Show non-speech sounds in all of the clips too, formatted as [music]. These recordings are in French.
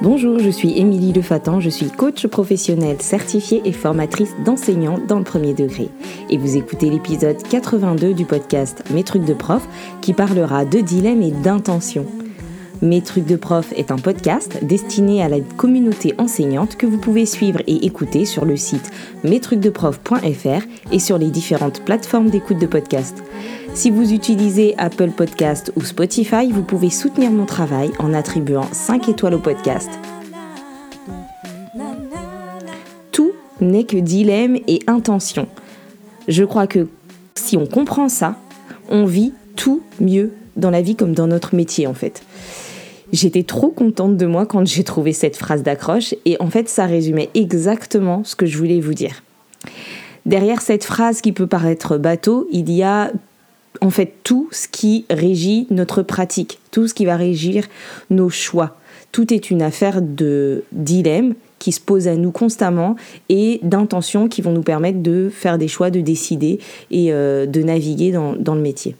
Bonjour, je suis Émilie Lefatan, je suis coach professionnelle certifiée et formatrice d'enseignants dans le premier degré. Et vous écoutez l'épisode 82 du podcast Mes trucs de prof qui parlera de dilemmes et d'intention. Mes trucs de prof est un podcast destiné à la communauté enseignante que vous pouvez suivre et écouter sur le site mestrucsdeprof.fr et sur les différentes plateformes d'écoute de podcast. Si vous utilisez Apple Podcast ou Spotify, vous pouvez soutenir mon travail en attribuant 5 étoiles au podcast. Tout n'est que dilemme et intention. Je crois que si on comprend ça, on vit tout mieux dans la vie comme dans notre métier en fait. J'étais trop contente de moi quand j'ai trouvé cette phrase d'accroche et en fait ça résumait exactement ce que je voulais vous dire. Derrière cette phrase qui peut paraître bateau, il y a en fait tout ce qui régit notre pratique, tout ce qui va régir nos choix. Tout est une affaire de dilemme qui se pose à nous constamment et d'intentions qui vont nous permettre de faire des choix, de décider et euh, de naviguer dans, le métier.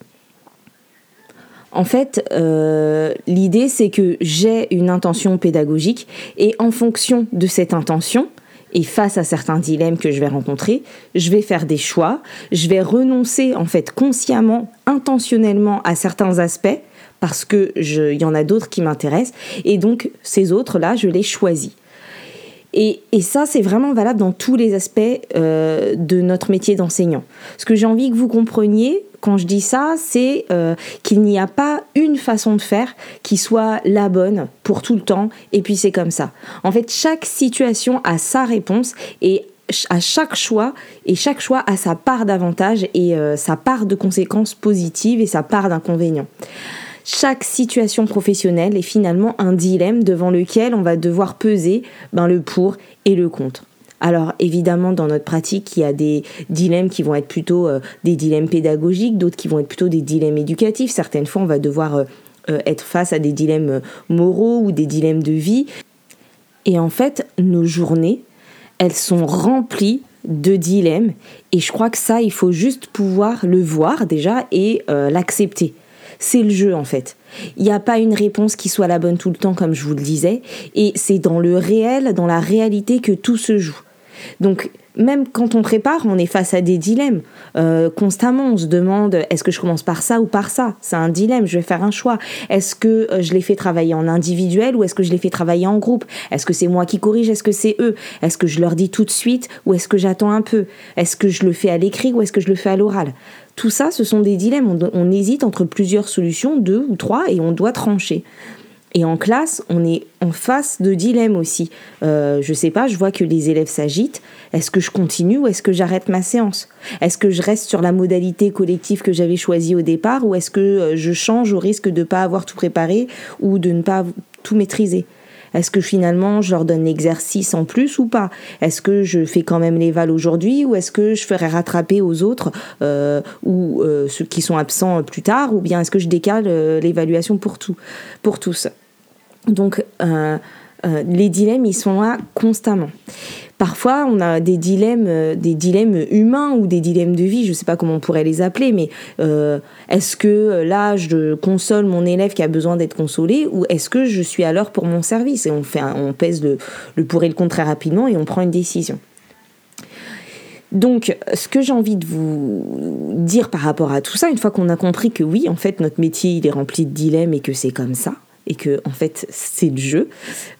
En fait, euh, l'idée c'est que j'ai une intention pédagogique et en fonction de cette intention, et face à certains dilemmes que je vais rencontrer, je vais faire des choix, je vais renoncer en fait consciemment, intentionnellement à certains aspects parce que y en a d'autres qui m'intéressent et donc ces autres-là, je les choisis. Et, ça, c'est vraiment valable dans tous les aspects euh, de notre métier d'enseignant. Ce que j'ai envie que vous compreniez, quand je dis ça, c'est euh, qu'il n'y a pas une façon de faire qui soit la bonne pour tout le temps, et puis c'est comme ça. En fait, chaque situation a sa réponse, et à chaque choix, et chaque choix a sa part d'avantage et euh, sa part de conséquences positives et sa part d'inconvénients. Chaque situation professionnelle est finalement un dilemme devant lequel on va devoir peser ben, le pour et le contre. Alors évidemment, dans notre pratique, il y a des dilemmes qui vont être plutôt euh, des dilemmes pédagogiques, d'autres qui vont être plutôt des dilemmes éducatifs. Certaines fois, on va devoir euh, euh, être face à des dilemmes moraux ou des dilemmes de vie. Et en fait, nos journées, elles sont remplies de dilemmes. Et je crois que ça, il faut juste pouvoir le voir déjà et l'accepter. C'est le jeu en fait. Il n'y a pas une réponse qui soit la bonne tout le temps, comme je vous le disais. Et c'est dans le réel, dans la réalité que tout se joue. Donc, même quand on prépare, on est face à des dilemmes. Euh, constamment, on se demande est-ce que je commence par ça ou par ça? C'est un dilemme, je vais faire un choix. Est-ce que euh, je les fais travailler en individuel ou est-ce que je les fais travailler en groupe? Est-ce que c'est moi qui corrige? Est-ce que c'est eux? Est-ce que je leur dis tout de suite ou est-ce que j'attends un peu? Est-ce que je le fais à l'écrit ou est-ce que je le fais à l'oral? Tout ça, ce sont des dilemmes. on hésite entre plusieurs solutions, deux ou trois, et on doit trancher. Et en classe, on est en face de dilemmes aussi. Euh, je sais pas, je vois que les élèves s'agitent. Est-ce que je continue ou est-ce que j'arrête ma séance? Est-ce que je reste sur la modalité collective que j'avais choisie au départ ou est-ce que euh, je change au risque de ne pas avoir tout préparé ou de ne pas tout maîtriser? Est-ce que finalement je leur donne l'exercice en plus ou pas? Est-ce que je fais quand même l'éval aujourd'hui ou est-ce que je ferai rattraper aux autres euh, ou euh, ceux qui sont absents plus tard? Ou bien est-ce que je décale euh, l'évaluation pour pour tous? Donc les dilemmes ils sont là constamment. Parfois, on a des dilemmes, euh, des dilemmes humains ou des dilemmes de vie, je ne sais pas comment on pourrait les appeler, mais euh, est-ce que euh, là, je console mon élève qui a besoin d'être consolé ou est-ce que je suis à l'heure pour mon service Et on, fait on pèse le, le pour et le contre très rapidement et on prend une décision. Donc, ce que j'ai envie de vous dire par rapport à tout ça, une fois qu'on a compris que oui, en fait, notre métier, il est rempli de dilemmes et que c'est comme ça, et que en fait c'est le jeu,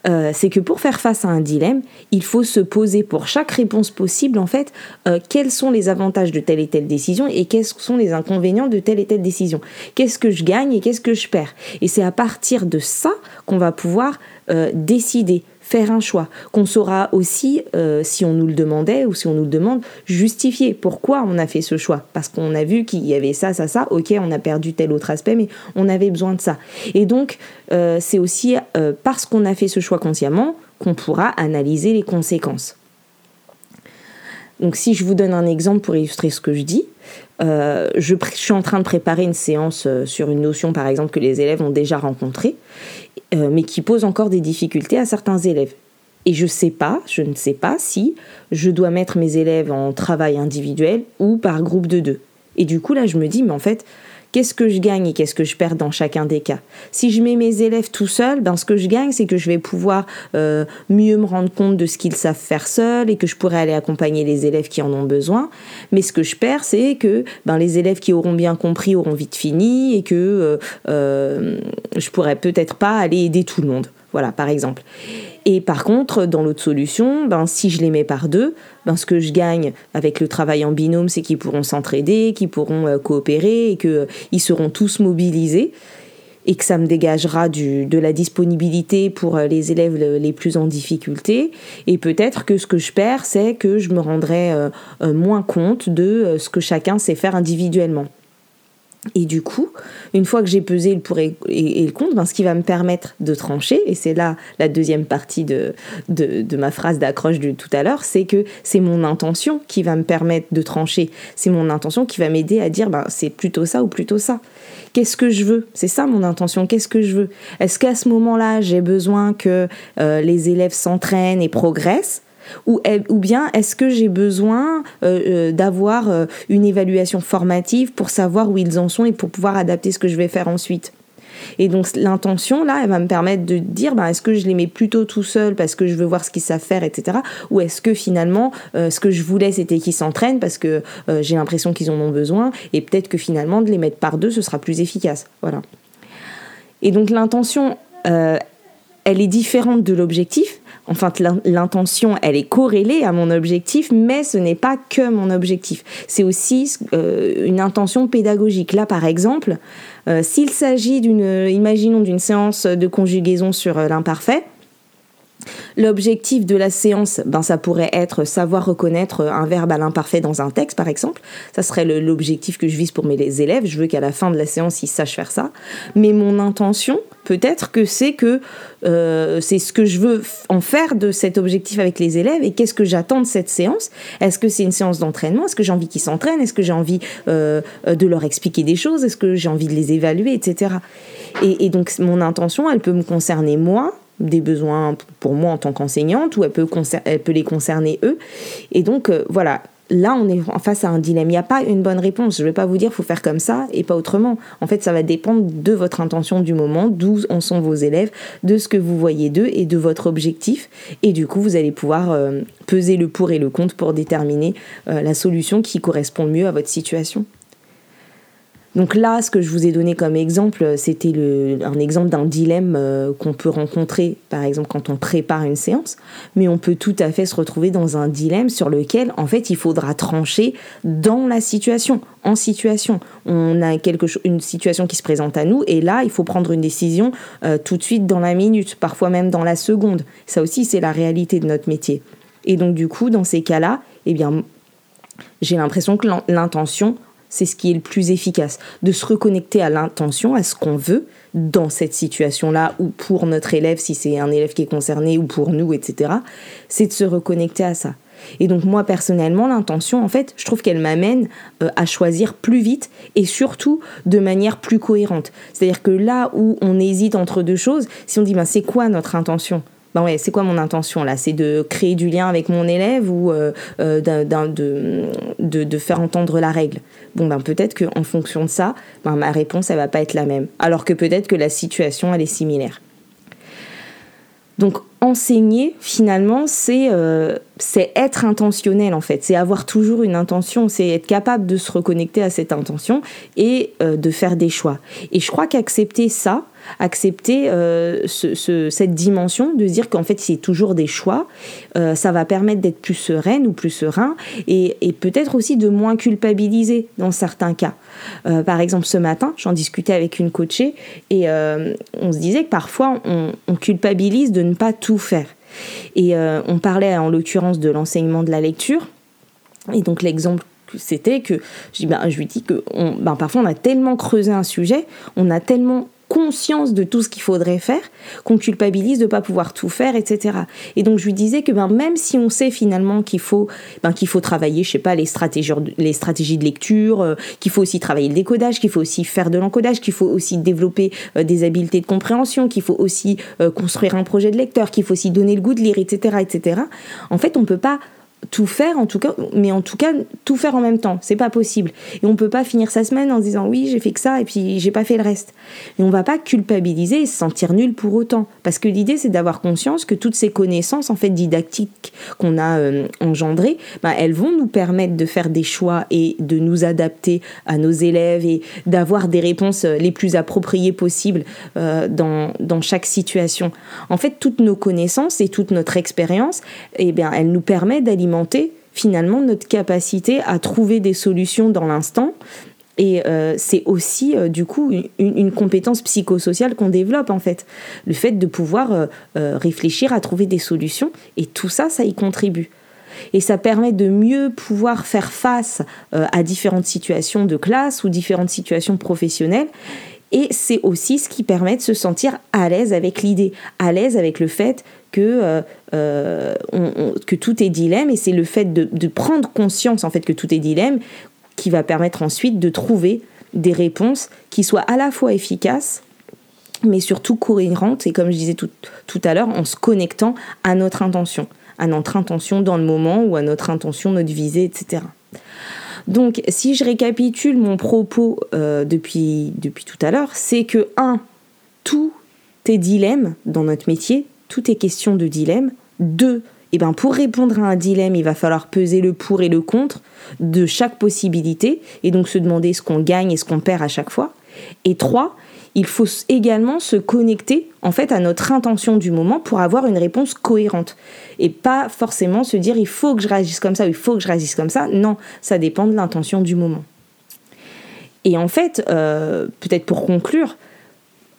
euh, c'est que pour faire face à un dilemme, il faut se poser pour chaque réponse possible en fait euh, quels sont les avantages de telle et telle décision et quels sont les inconvénients de telle et telle décision. Qu'est-ce que je gagne et qu'est-ce que je perds? Et c'est à partir de ça qu'on va pouvoir euh, décider faire un choix, qu'on saura aussi, euh, si on nous le demandait ou si on nous le demande, justifier pourquoi on a fait ce choix. Parce qu'on a vu qu'il y avait ça, ça, ça, ok, on a perdu tel autre aspect, mais on avait besoin de ça. Et donc, euh, c'est aussi euh, parce qu'on a fait ce choix consciemment qu'on pourra analyser les conséquences. Donc si je vous donne un exemple pour illustrer ce que je dis, je, je, suis en train de préparer une séance sur une notion par exemple que les élèves ont déjà rencontrée euh, mais qui pose encore des difficultés à certains élèves. Et je sais pas, je ne sais pas si je dois mettre mes élèves en travail individuel ou par groupe de deux. Et du coup, là, je me dis, mais en fait, qu'est-ce que je gagne et qu'est-ce que je perds dans chacun des cas? Si je mets mes élèves tout seuls, ben, ce que je gagne, c'est que je vais pouvoir euh, mieux me rendre compte de ce qu'ils savent faire seuls et que je pourrais aller accompagner les élèves qui en ont besoin. Mais ce que je perds, c'est que ben, les élèves qui auront bien compris auront vite fini et que euh, euh, je pourrais peut-être pas aller aider tout le monde. Voilà, par exemple. Et par contre, dans l'autre solution, ben, si je les mets par deux, ben, ce que je gagne avec le travail en binôme, c'est qu'ils pourront s'entraider, qu'ils pourront euh, coopérer et qu'ils euh, seront tous mobilisés et que ça me dégagera de la disponibilité pour euh, les élèves les plus en difficulté. Et peut-être que ce que je perds, c'est que je me rendrai moins compte de ce que chacun sait faire individuellement. Et du coup, une fois que j'ai pesé le pour et, le contre, ben, ce qui va me permettre de trancher, et c'est là la deuxième partie de, de, ma phrase d'accroche de tout à l'heure, c'est que c'est mon intention qui va me permettre de trancher. C'est mon intention qui va m'aider à dire ben, c'est plutôt ça ou plutôt ça. Qu'est-ce que je veux? C'est ça mon intention. Qu'est-ce que je veux? Est-ce qu'à ce, moment-là, j'ai besoin que euh, les élèves s'entraînent et progressent? Ou, bien est-ce que j'ai besoin euh, euh, d'avoir euh, une évaluation formative pour savoir où ils en sont et pour pouvoir adapter ce que je vais faire ensuite? Et donc l'intention, là, elle va me permettre de dire, ben, est-ce que je les mets plutôt tout seul parce que je veux voir ce qu'ils savent faire, etc. Ou est-ce que finalement, ce que je voulais, c'était qu'ils s'entraînent parce que j'ai l'impression qu'ils en ont besoin et peut-être que finalement, de les mettre par deux, ce sera plus efficace. Voilà. Et donc l'intention, elle est différente de l'objectif, Enfin, l'intention, elle est corrélée à mon objectif, mais ce n'est pas que mon objectif. C'est aussi euh, une intention pédagogique. Là, par exemple, euh, s'il s'agit d'une, imaginons, d'une séance de conjugaison sur euh, l'imparfait, L'objectif de la séance, ben, ça pourrait être savoir reconnaître un verbe à l'imparfait dans un texte, par exemple. Ça serait l'objectif que je vise pour mes élèves. Je veux qu'à la fin de la séance, ils sachent faire ça. Mais mon intention, peut-être que c'est que euh, c'est ce que je veux en faire de cet objectif avec les élèves et qu'est-ce que j'attends de cette séance? Est-ce que c'est une séance d'entraînement? Est-ce que j'ai envie qu'ils s'entraînent? Est-ce que j'ai envie euh, de leur expliquer des choses? Est-ce que j'ai envie de les évaluer, etc. Et, et donc mon intention, elle peut me concerner moi, des besoins pour moi en tant qu'enseignante ou elle peut, elle peut les concerner eux. Et donc, euh, voilà, là, on est face à un dilemme. Il n'y a pas une bonne réponse. Je ne vais pas vous dire faut faire comme ça et pas autrement. En fait, ça va dépendre de votre intention du moment, d'où en sont vos élèves, de ce que vous voyez d'eux et de votre objectif. Et du coup, vous allez pouvoir euh, peser le pour et le contre pour déterminer euh, la solution qui correspond mieux à votre situation. Donc là, ce que je vous ai donné comme exemple, c'était un exemple d'un dilemme euh, qu'on peut rencontrer, par exemple, quand on prépare une séance, mais on peut tout à fait se retrouver dans un dilemme sur lequel, en fait, il faudra trancher dans la situation, en situation. On a quelque une situation qui se présente à nous, et là, il faut prendre une décision euh, tout de suite dans la minute, parfois même dans la seconde. Ça aussi, c'est la réalité de notre métier. Et donc, du coup, dans ces cas-là, eh bien, j'ai l'impression que l'intention c'est ce qui est le plus efficace, de se reconnecter à l'intention, à ce qu'on veut dans cette situation-là, ou pour notre élève, si c'est un élève qui est concerné, ou pour nous, etc. C'est de se reconnecter à ça. Et donc moi personnellement, l'intention, en fait, je trouve qu'elle m'amène euh, à choisir plus vite et surtout de manière plus cohérente. C'est-à-dire que là où on hésite entre deux choses, si on dit ben, c'est quoi notre intention? C'est quoi mon intention là? C'est de créer du lien avec mon élève ou euh, euh, de, de, faire entendre la règle? Bon, ben peut-être qu'en fonction de ça, ben, ma réponse, elle va pas être la même. Alors que peut-être que la situation, elle est similaire. Donc enseigner, finalement, c'est euh, être intentionnel en fait, c'est avoir toujours une intention, c'est être capable de se reconnecter à cette intention et de faire des choix. Et je crois qu'accepter ça, accepter euh, cette dimension de dire qu'en fait c'est toujours des choix, euh, ça va permettre d'être plus sereine ou plus serein et, peut-être aussi de moins culpabiliser dans certains cas. Euh, par exemple ce matin j'en discutais avec une coachée et on se disait que parfois on, culpabilise de ne pas faire. Et on parlait en l'occurrence de l'enseignement de la lecture. Et donc l'exemple c'était que je, ben, je lui dis que ben, parfois on a tellement creusé un sujet, on a tellement conscience de tout ce qu'il faudrait faire, qu'on culpabilise de ne pas pouvoir tout faire, etc. Et donc je lui disais que ben, même si on sait finalement qu'il faut, ben, qu'il faut travailler, je sais pas, les stratégies, de lecture, euh, qu'il faut aussi travailler le décodage, qu'il faut aussi faire de l'encodage, qu'il faut aussi développer euh, des habiletés de compréhension, qu'il faut aussi euh, construire un projet de lecteur, qu'il faut aussi donner le goût de lire, etc., etc. En fait, on peut pas tout faire en tout cas, mais en tout cas tout faire en même temps, c'est pas possible. Et on peut pas finir sa semaine en se disant oui j'ai fait que ça et puis j'ai pas fait le reste. Et on va pas culpabiliser et se sentir nul pour autant, parce que l'idée c'est d'avoir conscience que toutes ces connaissances en fait didactiques qu'on a euh, engendrées, bah, elles vont nous permettre de faire des choix et de nous adapter à nos élèves et d'avoir des réponses euh, les plus appropriées possibles euh, dans, dans chaque situation. En fait toutes nos connaissances et toute notre expérience, eh bien elles nous permettent d'alimenter finalement notre capacité à trouver des solutions dans l'instant. Et euh, c'est aussi euh, du coup une, compétence psychosociale qu'on développe en fait. Le fait de pouvoir euh, réfléchir à trouver des solutions. Et tout ça, ça y contribue. Et ça permet de mieux pouvoir faire face à différentes situations de classe ou différentes situations professionnelles. Et c'est aussi ce qui permet de se sentir à l'aise avec l'idée, à l'aise avec le fait que, euh, euh, que tout est dilemme et c'est le fait de, prendre conscience en fait que tout est dilemme qui va permettre ensuite de trouver des réponses qui soient à la fois efficaces mais surtout cohérentes et comme je disais tout, tout à l'heure en se connectant à notre intention, à notre intention dans le moment ou à notre intention, notre visée, etc. Donc si je récapitule mon propos euh, depuis, tout à l'heure, c'est que 1. Tout est dilemme dans notre métier, tout est question de dilemme. Deux, eh ben pour répondre à un dilemme, il va falloir peser le pour et le contre de chaque possibilité et donc se demander ce qu'on gagne et ce qu'on perd à chaque fois. Et trois, il faut également se connecter en fait à notre intention du moment pour avoir une réponse cohérente et pas forcément se dire il faut que je réagisse comme ça ou il faut que je réagisse comme ça. Non, ça dépend de l'intention du moment. Et en fait, euh, peut-être pour conclure,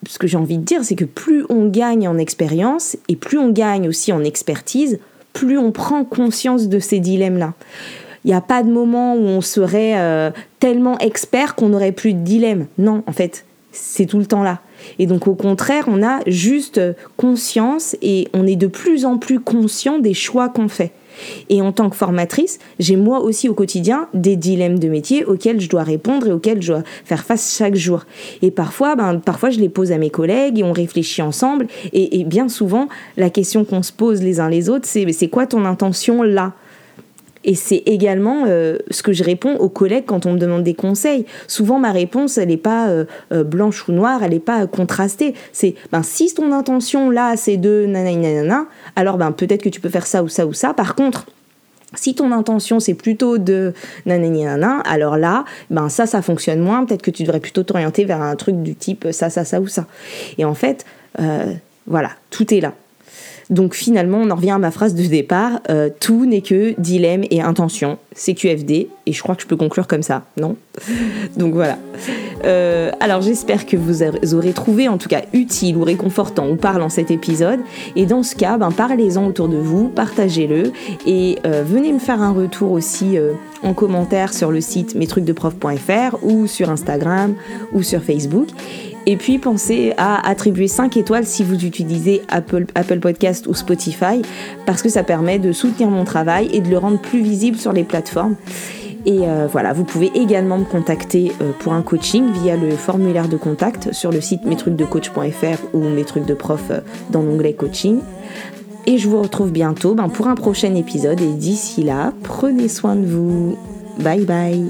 ce que j'ai envie de dire, c'est que plus on gagne en expérience et plus on gagne aussi en expertise, plus on prend conscience de ces dilemmes-là. Il n'y a pas de moment où on serait euh, tellement expert qu'on n'aurait plus de dilemme. Non, en fait, c'est tout le temps là. Et donc au contraire, on a juste conscience et on est de plus en plus conscient des choix qu'on fait. Et en tant que formatrice, j'ai moi aussi au quotidien des dilemmes de métier auxquels je dois répondre et auxquels je dois faire face chaque jour. Et parfois, ben, parfois je les pose à mes collègues et on réfléchit ensemble. Et, bien souvent, la question qu'on se pose les uns les autres, c'est c'est quoi ton intention là? Et c'est également euh, ce que je réponds aux collègues quand on me demande des conseils. Souvent, ma réponse, elle n'est pas euh, euh, blanche ou noire, elle n'est pas contrastée. C'est, ben, si ton intention là, c'est de nanana, alors ben, peut-être que tu peux faire ça ou ça ou ça. Par contre, si ton intention c'est plutôt de nanana, alors là, ben ça, ça fonctionne moins. Peut-être que tu devrais plutôt t'orienter vers un truc du type ça, ça, ça ou ça. Et en fait, voilà, tout est là. Donc finalement, on en revient à ma phrase de départ, euh, tout n'est que dilemme et intention, c'est QFD, et je crois que je peux conclure comme ça, non? [laughs] Donc voilà. Euh, alors j'espère que vous aurez trouvé en tout cas utile ou réconfortant ou parlant cet épisode, et dans ce cas, ben, parlez-en autour de vous, partagez-le, et euh, venez me faire un retour aussi en commentaire sur le site mestrucsdeprof.fr ou sur Instagram ou sur Facebook. Et puis pensez à attribuer 5 étoiles si vous utilisez Apple, Apple Podcast ou Spotify, parce que ça permet de soutenir mon travail et de le rendre plus visible sur les plateformes. Et euh, voilà, vous pouvez également me contacter euh, pour un coaching via le formulaire de contact sur le site mestrucsdecoach.fr ou mes trucs de prof euh, dans l'onglet coaching. Et je vous retrouve bientôt ben, pour un prochain épisode. Et d'ici là, prenez soin de vous. Bye bye.